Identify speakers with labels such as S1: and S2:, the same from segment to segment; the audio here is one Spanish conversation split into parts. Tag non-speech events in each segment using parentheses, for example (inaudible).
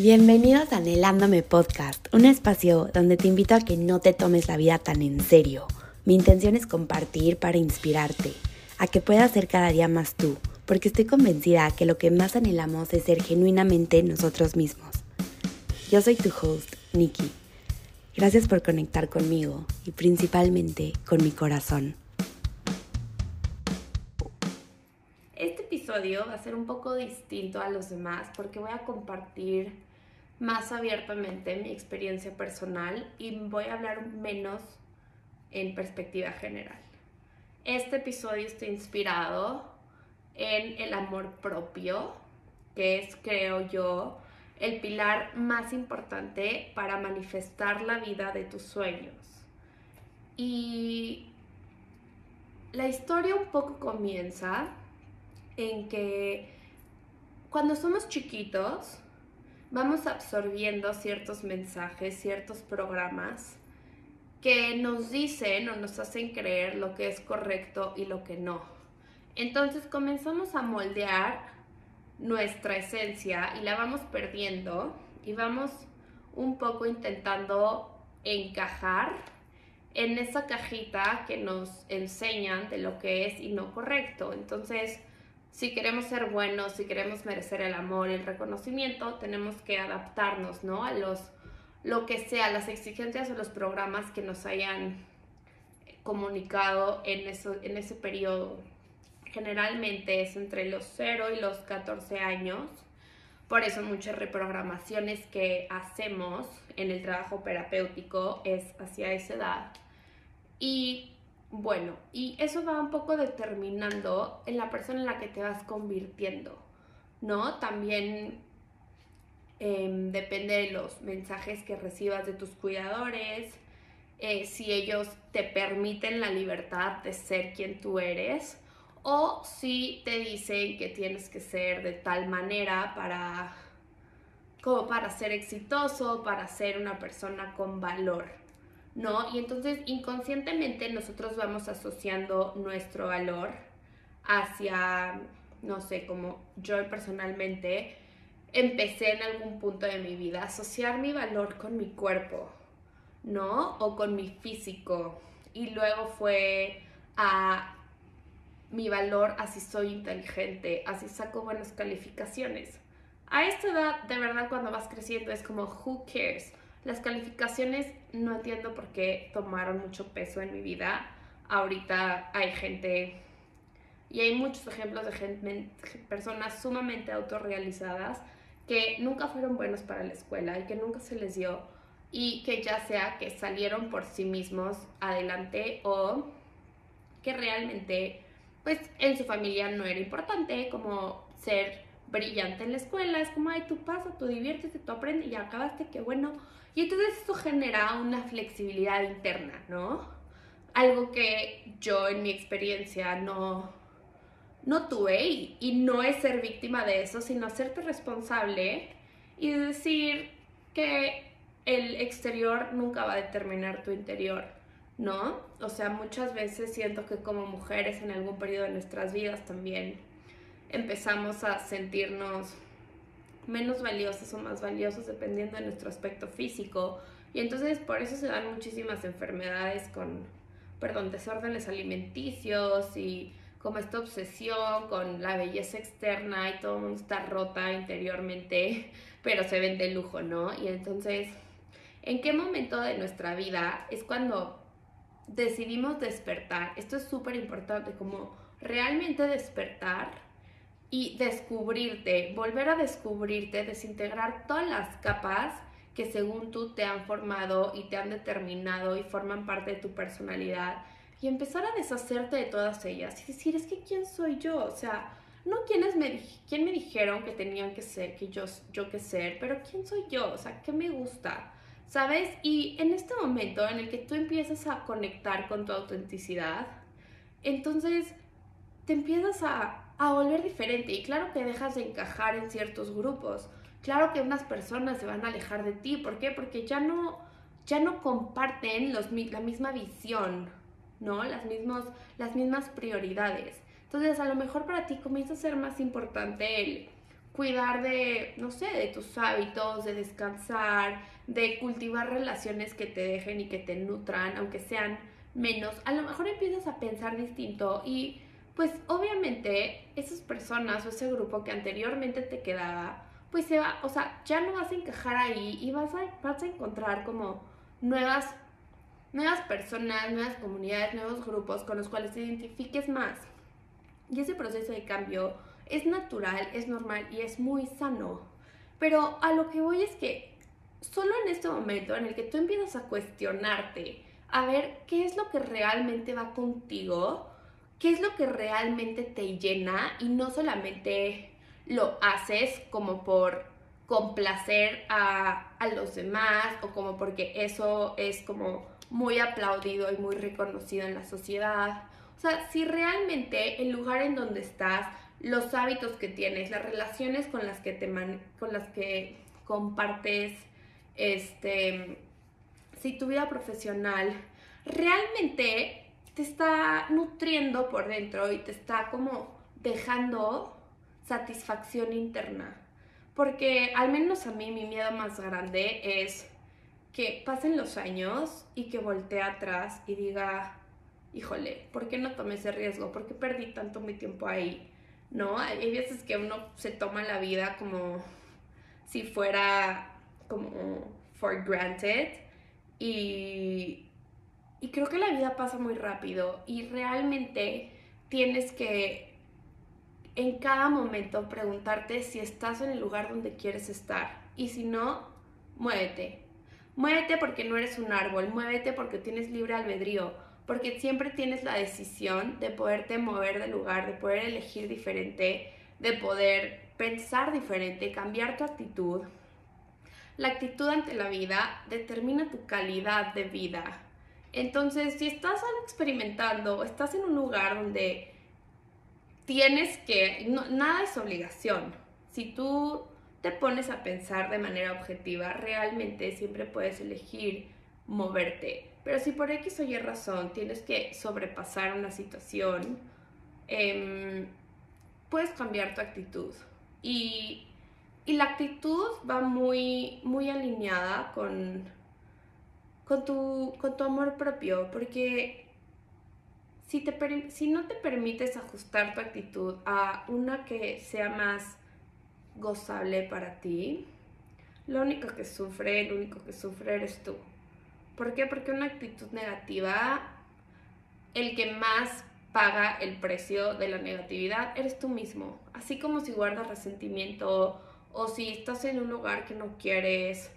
S1: Bienvenidos a Anhelándome Podcast, un espacio donde te invito a que no te tomes la vida tan en serio. Mi intención es compartir para inspirarte, a que puedas ser cada día más tú, porque estoy convencida que lo que más anhelamos es ser genuinamente nosotros mismos. Yo soy tu host, Nikki. Gracias por conectar conmigo y principalmente con mi corazón. Este episodio va a ser un poco distinto a los demás porque voy a compartir más abiertamente mi experiencia personal y voy a hablar menos en perspectiva general. Este episodio está inspirado en el amor propio, que es, creo yo, el pilar más importante para manifestar la vida de tus sueños. Y la historia un poco comienza en que cuando somos chiquitos, vamos absorbiendo ciertos mensajes, ciertos programas que nos dicen o nos hacen creer lo que es correcto y lo que no. Entonces comenzamos a moldear nuestra esencia y la vamos perdiendo y vamos un poco intentando encajar en esa cajita que nos enseñan de lo que es y no correcto. Entonces, si queremos ser buenos, si queremos merecer el amor el reconocimiento, tenemos que adaptarnos, ¿no? A los, lo que sea, las exigencias o los programas que nos hayan comunicado en, eso, en ese periodo. Generalmente es entre los 0 y los 14 años. Por eso muchas reprogramaciones que hacemos en el trabajo terapéutico es hacia esa edad. Y bueno, y eso va un poco determinando en la persona en la que te vas convirtiendo, ¿no? También em, depende de los mensajes que recibas de tus cuidadores, eh, si ellos te permiten la libertad de ser quien tú eres o si te dicen que tienes que ser de tal manera para como para ser exitoso, para ser una persona con valor. ¿No? Y entonces inconscientemente nosotros vamos asociando nuestro valor hacia, no sé, como yo personalmente empecé en algún punto de mi vida a asociar mi valor con mi cuerpo, ¿no? O con mi físico. Y luego fue a mi valor así soy inteligente, así saco buenas calificaciones. A esta edad, de verdad, cuando vas creciendo es como, who cares? Las calificaciones no entiendo por qué tomaron mucho peso en mi vida. Ahorita hay gente y hay muchos ejemplos de gente, personas sumamente autorrealizadas que nunca fueron buenos para la escuela y que nunca se les dio y que ya sea que salieron por sí mismos adelante o que realmente pues en su familia no era importante como ser brillante en la escuela, es como, ay, tú pasa, tú diviértete, tú aprendes y acabaste, qué bueno. Y entonces eso genera una flexibilidad interna, ¿no? Algo que yo en mi experiencia no, no tuve y, y no es ser víctima de eso, sino hacerte responsable y decir que el exterior nunca va a determinar tu interior, ¿no? O sea, muchas veces siento que como mujeres en algún periodo de nuestras vidas también empezamos a sentirnos menos valiosos o más valiosos dependiendo de nuestro aspecto físico. Y entonces por eso se dan muchísimas enfermedades con, perdón, desórdenes alimenticios y como esta obsesión con la belleza externa y todo está rota interiormente, (laughs) pero se ven de lujo, ¿no? Y entonces, ¿en qué momento de nuestra vida es cuando decidimos despertar? Esto es súper importante, como realmente despertar y descubrirte, volver a descubrirte, desintegrar todas las capas que según tú te han formado y te han determinado y forman parte de tu personalidad y empezar a deshacerte de todas ellas y decir, es que quién soy yo, o sea, no quiénes me, quién me dijeron que tenían que ser, que yo, yo que ser, pero quién soy yo, o sea, qué me gusta, ¿sabes? Y en este momento en el que tú empiezas a conectar con tu autenticidad, entonces te empiezas a a volver diferente. Y claro que dejas de encajar en ciertos grupos. Claro que unas personas se van a alejar de ti. ¿Por qué? Porque ya no, ya no comparten los, la misma visión, ¿no? Las, mismos, las mismas prioridades. Entonces, a lo mejor para ti comienza a ser más importante el cuidar de, no sé, de tus hábitos, de descansar, de cultivar relaciones que te dejen y que te nutran, aunque sean menos, a lo mejor empiezas a pensar distinto y pues obviamente esas personas o ese grupo que anteriormente te quedaba, pues se va, o sea, ya no vas a encajar ahí y vas a, vas a encontrar como nuevas, nuevas personas, nuevas comunidades, nuevos grupos con los cuales te identifiques más. Y ese proceso de cambio es natural, es normal y es muy sano. Pero a lo que voy es que solo en este momento en el que tú empiezas a cuestionarte, a ver qué es lo que realmente va contigo, qué es lo que realmente te llena y no solamente lo haces como por complacer a, a, los demás o como porque eso es como muy aplaudido y muy reconocido en la sociedad. O sea, si realmente el lugar en donde estás, los hábitos que tienes, las relaciones con las que te con las que compartes, este, si tu vida profesional realmente te está nutriendo por dentro y te está como dejando satisfacción interna. Porque al menos a mí mi miedo más grande es que pasen los años y que voltee atrás y diga, híjole, ¿por qué no tomé ese riesgo? ¿Por qué perdí tanto mi tiempo ahí? ¿No? Hay veces que uno se toma la vida como si fuera como for granted y, y creo que la vida pasa muy rápido y realmente tienes que en cada momento preguntarte si estás en el lugar donde quieres estar y si no, muévete. Muévete porque no eres un árbol, muévete porque tienes libre albedrío, porque siempre tienes la decisión de poderte mover de lugar, de poder elegir diferente, de poder pensar diferente, cambiar tu actitud. La actitud ante la vida determina tu calidad de vida. Entonces, si estás experimentando, estás en un lugar donde tienes que, nada es obligación. Si tú te pones a pensar de manera objetiva, realmente siempre puedes elegir moverte. Pero si por X o Y razón tienes que sobrepasar una situación, em, puedes cambiar tu actitud. Y, la actitud va muy, muy alineada con, con, tu, con tu amor propio, porque si, te, si no te permites ajustar tu actitud a una que sea más gozable para ti, lo único que sufre, el único que sufre eres tú. ¿Por qué? Porque una actitud negativa, el que más paga el precio de la negatividad eres tú mismo. Así como si guardas resentimiento o si estás en un lugar que no quieres,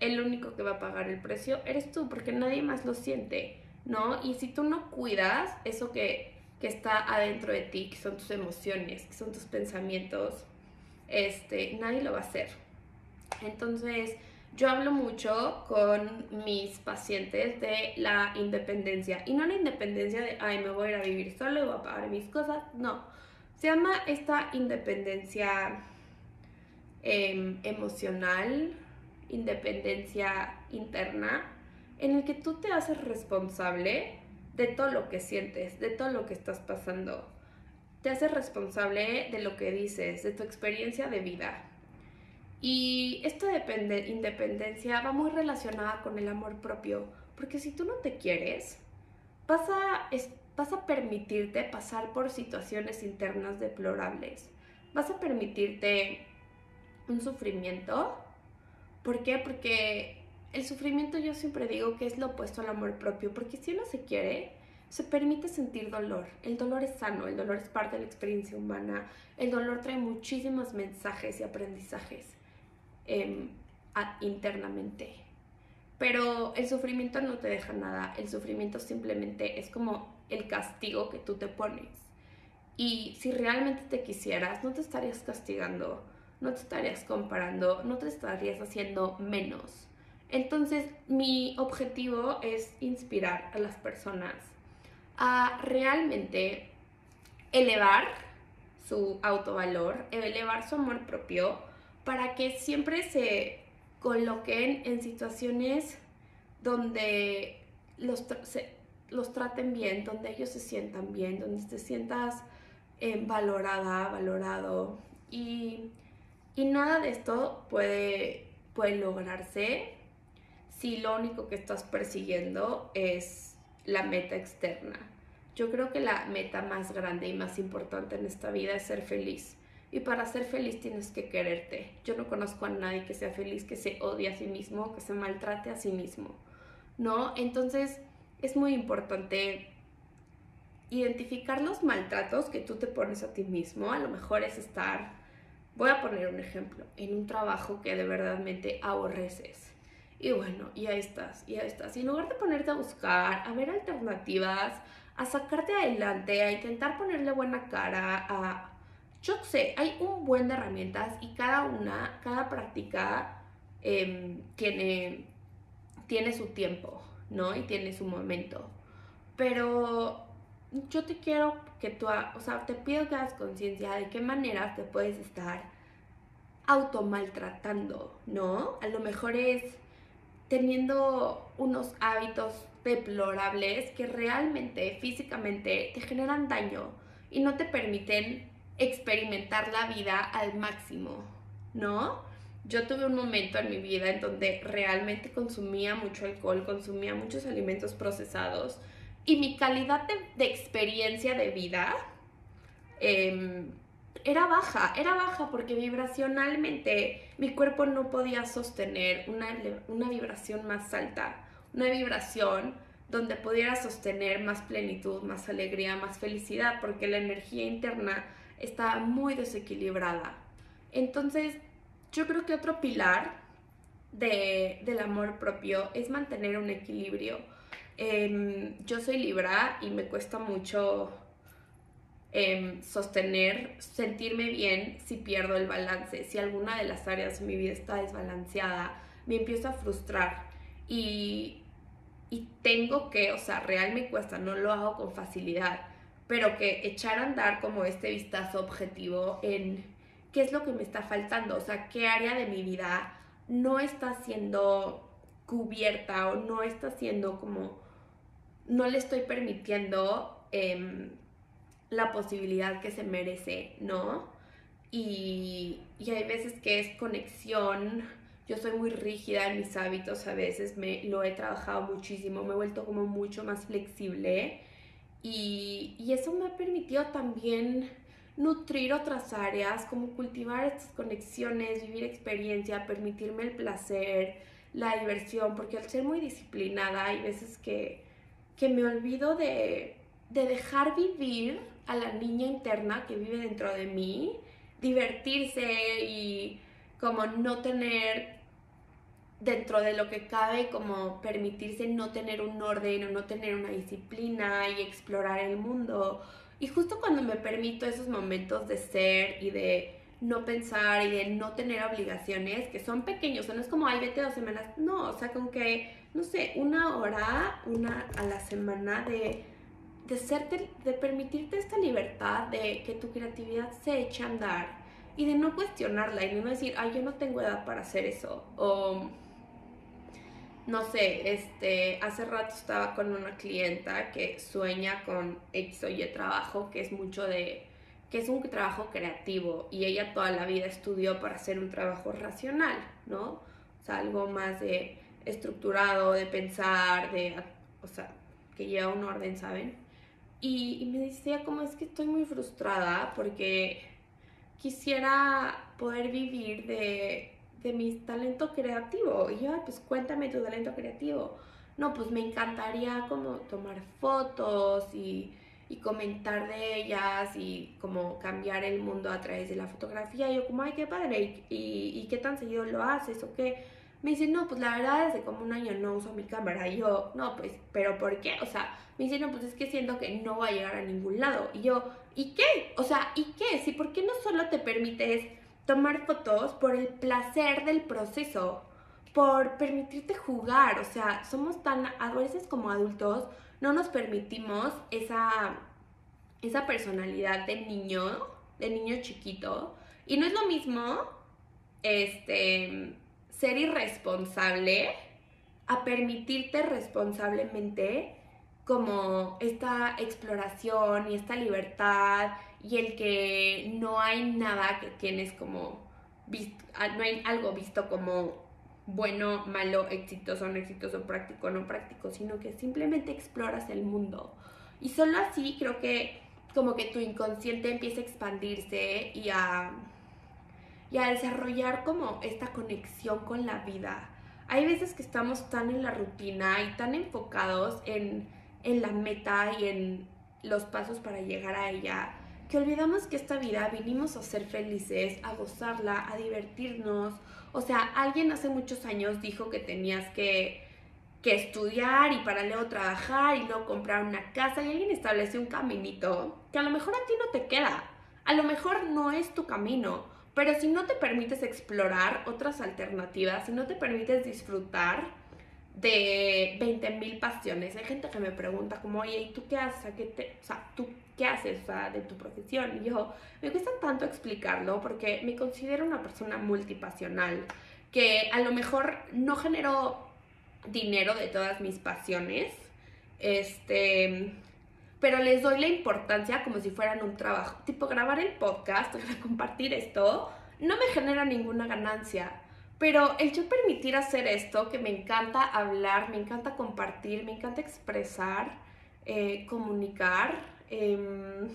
S1: el único que va a pagar el precio eres tú, porque nadie más lo siente. ¿no? Y si tú no cuidas eso que, está adentro de ti, que son tus emociones, que son tus pensamientos, este, nadie lo va a hacer. Entonces, yo hablo mucho con mis pacientes de la independencia. Y no la independencia de, ay, me voy a vivir solo y voy a pagar mis cosas. No. Se llama esta independencia em, emocional, independencia interna, en el que tú te haces responsable de todo lo que sientes, de todo lo que estás pasando. Te haces responsable de lo que dices, de tu experiencia de vida. Y esta independencia va muy relacionada con el amor propio, porque si tú no te quieres, vas a, vas a permitirte pasar por situaciones internas deplorables. Vas a permitirte un sufrimiento. ¿Por qué? Porque el sufrimiento yo siempre digo que es lo opuesto al amor propio, porque si uno se quiere, se permite sentir dolor. El dolor es sano, el dolor es parte de la experiencia humana, el dolor trae muchísimos mensajes y aprendizajes em, internamente. Pero el sufrimiento no te deja nada, el sufrimiento simplemente es como el castigo que tú te pones. Y si realmente te quisieras, no te estarías castigando, no te estarías comparando, no te estarías haciendo menos. Entonces, mi objetivo es inspirar a las personas a realmente elevar su autovalor, elevar su amor propio, para que siempre se coloquen en situaciones donde los, traten bien, donde ellos se sientan bien, donde te sientas eh, valorada, valorado. Y, y nada de esto puede, puede lograrse si lo único que estás persiguiendo es la meta externa. Yo creo que la meta más grande y más importante en esta vida es ser feliz. Y para ser feliz tienes que quererte. Yo no conozco a nadie que sea feliz, que se odie a sí mismo, que se maltrate a sí mismo. ¿No? Entonces es muy importante identificar los maltratos que tú te pones a ti mismo. A lo mejor es estar, voy a poner un ejemplo, en un trabajo que de verdadmente aborreces y bueno, y ahí estás, y ahí estás. Y en lugar de ponerte a buscar, a ver alternativas, a sacarte adelante, a intentar ponerle buena cara, a... Yo sé, hay un buen de herramientas y cada una, cada práctica em, tiene, tiene su tiempo, ¿no? Y tiene su momento. Pero yo te quiero que tú, o sea, te pido que hagas conciencia de qué maneras te puedes estar automaltratando, ¿no? A lo mejor es teniendo unos hábitos deplorables que realmente físicamente te generan daño y no te permiten experimentar la vida al máximo, ¿no? Yo tuve un momento en mi vida en donde realmente consumía mucho alcohol, consumía muchos alimentos procesados y mi calidad de, experiencia de vida eh, era baja, era baja porque vibracionalmente mi cuerpo no podía sostener una, una vibración más alta, una vibración donde pudiera sostener más plenitud, más alegría, más felicidad, porque la energía interna estaba muy desequilibrada. Entonces, yo creo que otro pilar de, del amor propio es mantener un equilibrio. Em, yo soy Libra y me cuesta mucho Em, sostener, sentirme bien si pierdo el balance, si alguna de las áreas de mi vida está desbalanceada, me empiezo a frustrar. Y, y tengo que, o sea, real me cuesta, no lo hago con facilidad, pero que echar a andar como este vistazo objetivo en qué es lo que me está faltando, o sea, qué área de mi vida no está siendo cubierta o no está siendo como, no le estoy permitiendo eh, la posibilidad que se merece, ¿no? Y, hay veces que es conexión, yo soy muy rígida en mis hábitos, a veces me lo he trabajado muchísimo, me he vuelto como mucho más flexible y, y eso me ha permitido también nutrir otras áreas, como cultivar estas conexiones, vivir experiencia, permitirme el placer, la diversión, porque al ser muy disciplinada hay veces que, que me olvido de, de dejar vivir a la niña interna que vive dentro de mí, divertirse y como no tener dentro de lo que cabe como permitirse no tener un orden o no tener una disciplina y explorar el mundo. Y justo cuando me permito esos momentos de ser y de no pensar y de no tener obligaciones que son pequeños, o sea, no es como, ay, vete dos semanas, no, o sea, con que, no sé, una hora, una a la semana de de, serte, de permitirte esta libertad de que tu creatividad se eche a andar y de no cuestionarla y de no decir, ay, yo no tengo edad para hacer eso. O, no sé, este, hace rato estaba con una clienta que sueña con X o Y trabajo, que es mucho de, que es un trabajo creativo y ella toda la vida estudió para hacer un trabajo racional, ¿no? O sea, algo más de estructurado, de pensar, de, o sea, que lleva un orden, ¿saben? Y, me decía como es que estoy muy frustrada porque quisiera poder vivir de, de mi talento creativo. Y yo, pues cuéntame tu talento creativo. No, pues me encantaría como tomar fotos y, y comentar de ellas y como cambiar el mundo a través de la fotografía. Y yo como, ay, qué padre. ¿Y, y qué tan seguido lo haces o qué? Me dice, no, pues la verdad desde como un año no uso mi cámara. Y yo, no, pues, ¿pero por qué? O sea, me dice, no, pues es que siento que no va a llegar a ningún lado. Y yo, ¿y qué? O sea, ¿y qué? Si, ¿por qué no solo te permites tomar fotos por el placer del proceso? Por permitirte jugar. O sea, somos tan, a veces como adultos, no nos permitimos esa, esa personalidad de niño, de niño chiquito. Y no es lo mismo, este ser irresponsable a permitirte responsablemente como esta exploración y esta libertad y el que no hay nada que tienes como visto, ah, no hay algo visto como bueno, malo, exitoso, no exitoso, práctico, no práctico, sino que simplemente exploras el mundo. Y solo así creo que como que tu inconsciente empieza a expandirse y a, y a desarrollar como esta conexión con la vida. Hay veces que estamos tan en la rutina y tan enfocados en, en la meta y en los pasos para llegar a ella, que olvidamos que esta vida vinimos a ser felices, a gozarla, a divertirnos. O sea, alguien hace muchos años dijo que tenías que, que estudiar y para luego trabajar y luego comprar una casa y alguien estableció un caminito que a lo mejor a ti no te queda. A lo mejor no es tu camino, pero si no te permites explorar otras alternativas, si no te permites disfrutar, de 20 mil pasiones. Hay gente que me pregunta como, oye, ¿y tú qué haces? ¿Qué te, o sea, ¿tú qué haces de tu profesión? Y yo, me cuesta tanto explicarlo porque me considero una persona multipasional, que a lo mejor no genero dinero de todas mis pasiones, este, pero les doy la importancia como si fueran un trabajo. Tipo, grabar el podcast, (laughs) compartir esto, no me genera ninguna ganancia pero el yo permitir hacer esto, que me encanta hablar, me encanta compartir, me encanta expresar, eh, comunicar, em,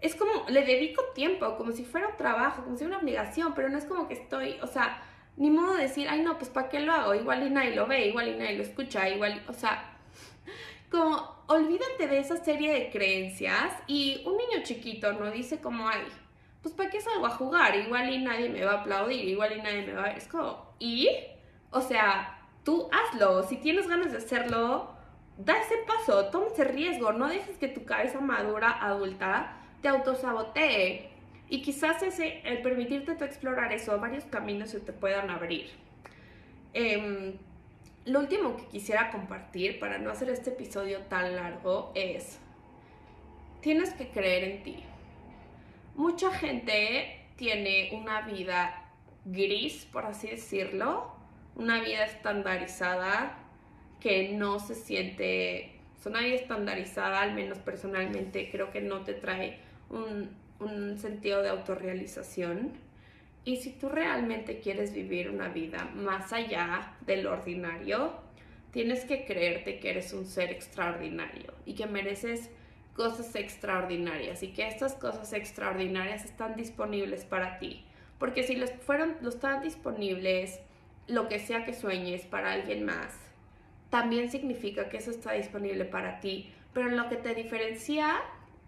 S1: es como, le dedico tiempo, como si fuera un trabajo, como si fuera una obligación, pero no es como que estoy, o sea, ni modo de decir, ay no, pues ¿para qué lo hago? Igual y nadie lo ve, igual y nadie lo escucha, igual, o sea, como olvídate de esa serie de creencias y un niño chiquito no dice como, ay, pues ¿para qué salgo a jugar? Igual y nadie me va a aplaudir, igual y nadie me va a... Es como, ¿y? O sea, tú hazlo, si tienes ganas de hacerlo, da ese paso, toma ese riesgo, no dejes que tu cabeza madura, adulta, te autosabotee. Y quizás ese, el permitirte tú explorar eso, varios caminos se te puedan abrir. Em, lo último que quisiera compartir para no hacer este episodio tan largo es, tienes que creer en ti mucha gente tiene una vida gris, por así decirlo, una vida estandarizada que no se siente, es una vida estandarizada, al menos personalmente, creo que no te trae un, un sentido de autorrealización. Y si tú realmente quieres vivir una vida más allá del ordinario, tienes que creerte que eres un ser extraordinario y que mereces cosas extraordinarias y que estas cosas extraordinarias están disponibles para ti. Porque si los fueron, los están disponibles, lo que sea que sueñes para alguien más, también significa que eso está disponible para ti. Pero lo que te diferencia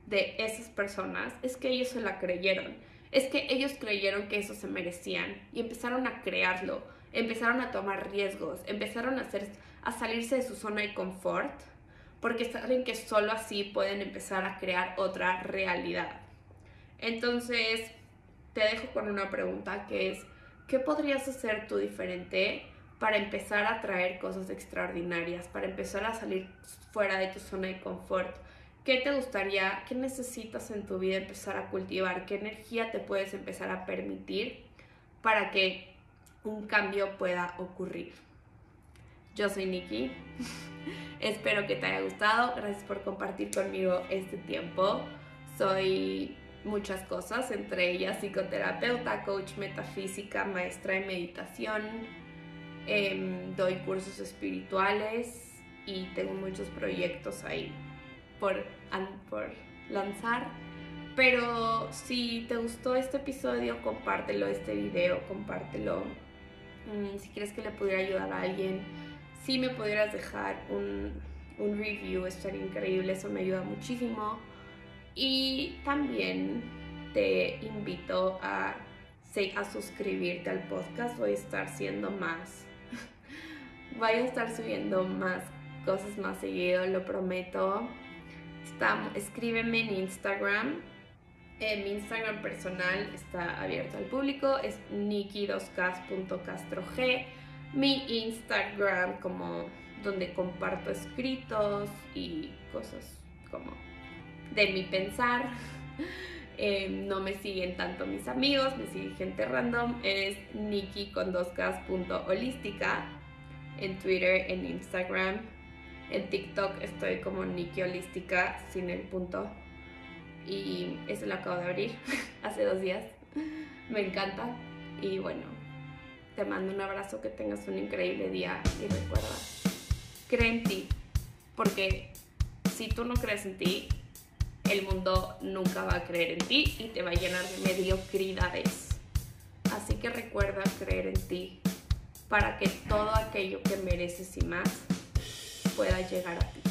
S1: de esas personas es que ellos se la creyeron. Es que ellos creyeron que eso se merecían y empezaron a crearlo, empezaron a tomar riesgos, empezaron a, hacer, salirse de su zona de confort porque saben que solo así pueden empezar a crear otra realidad. Entonces, te dejo con una pregunta que es, ¿qué podrías hacer tú diferente para empezar a traer cosas extraordinarias, para empezar a salir fuera de tu zona de confort? ¿Qué te gustaría, qué necesitas en tu vida empezar a cultivar? ¿Qué energía te puedes empezar a permitir para que un cambio pueda ocurrir? Yo soy Nikki. (laughs) Espero que te haya gustado. Gracias por compartir conmigo este tiempo. Soy muchas cosas, entre ellas psicoterapeuta, coach metafísica, maestra de meditación. Em, doy cursos espirituales y tengo muchos proyectos ahí por, por lanzar. Pero si te gustó este episodio, compártelo, este video, compártelo. Mm, si quieres que le pudiera ayudar a alguien, si me pudieras dejar un, un review, estaría increíble, eso me ayuda muchísimo. Y también te invito a, a suscribirte al podcast, voy a estar siendo más, (laughs) voy a estar subiendo más cosas más seguido, lo prometo. Está, escríbeme en Instagram. mi Instagram personal está abierto al público, es niki2cas.castrog mi Instagram como donde comparto escritos y cosas como de mi pensar. (laughs) Em, no me siguen tanto mis amigos, me sigue gente random. Es Nikki en Twitter, en Instagram. En TikTok estoy como Nikki Holística sin el punto. y ese lo acabo de abrir (laughs) hace dos días. Me encanta y bueno, te mando un abrazo, que tengas un increíble día y recuerda, cree en ti, porque si tú no crees en ti, el mundo nunca va a creer en ti y te va a llenar de mediocridades. Así que recuerda creer en ti para que todo aquello que mereces y más pueda llegar a ti.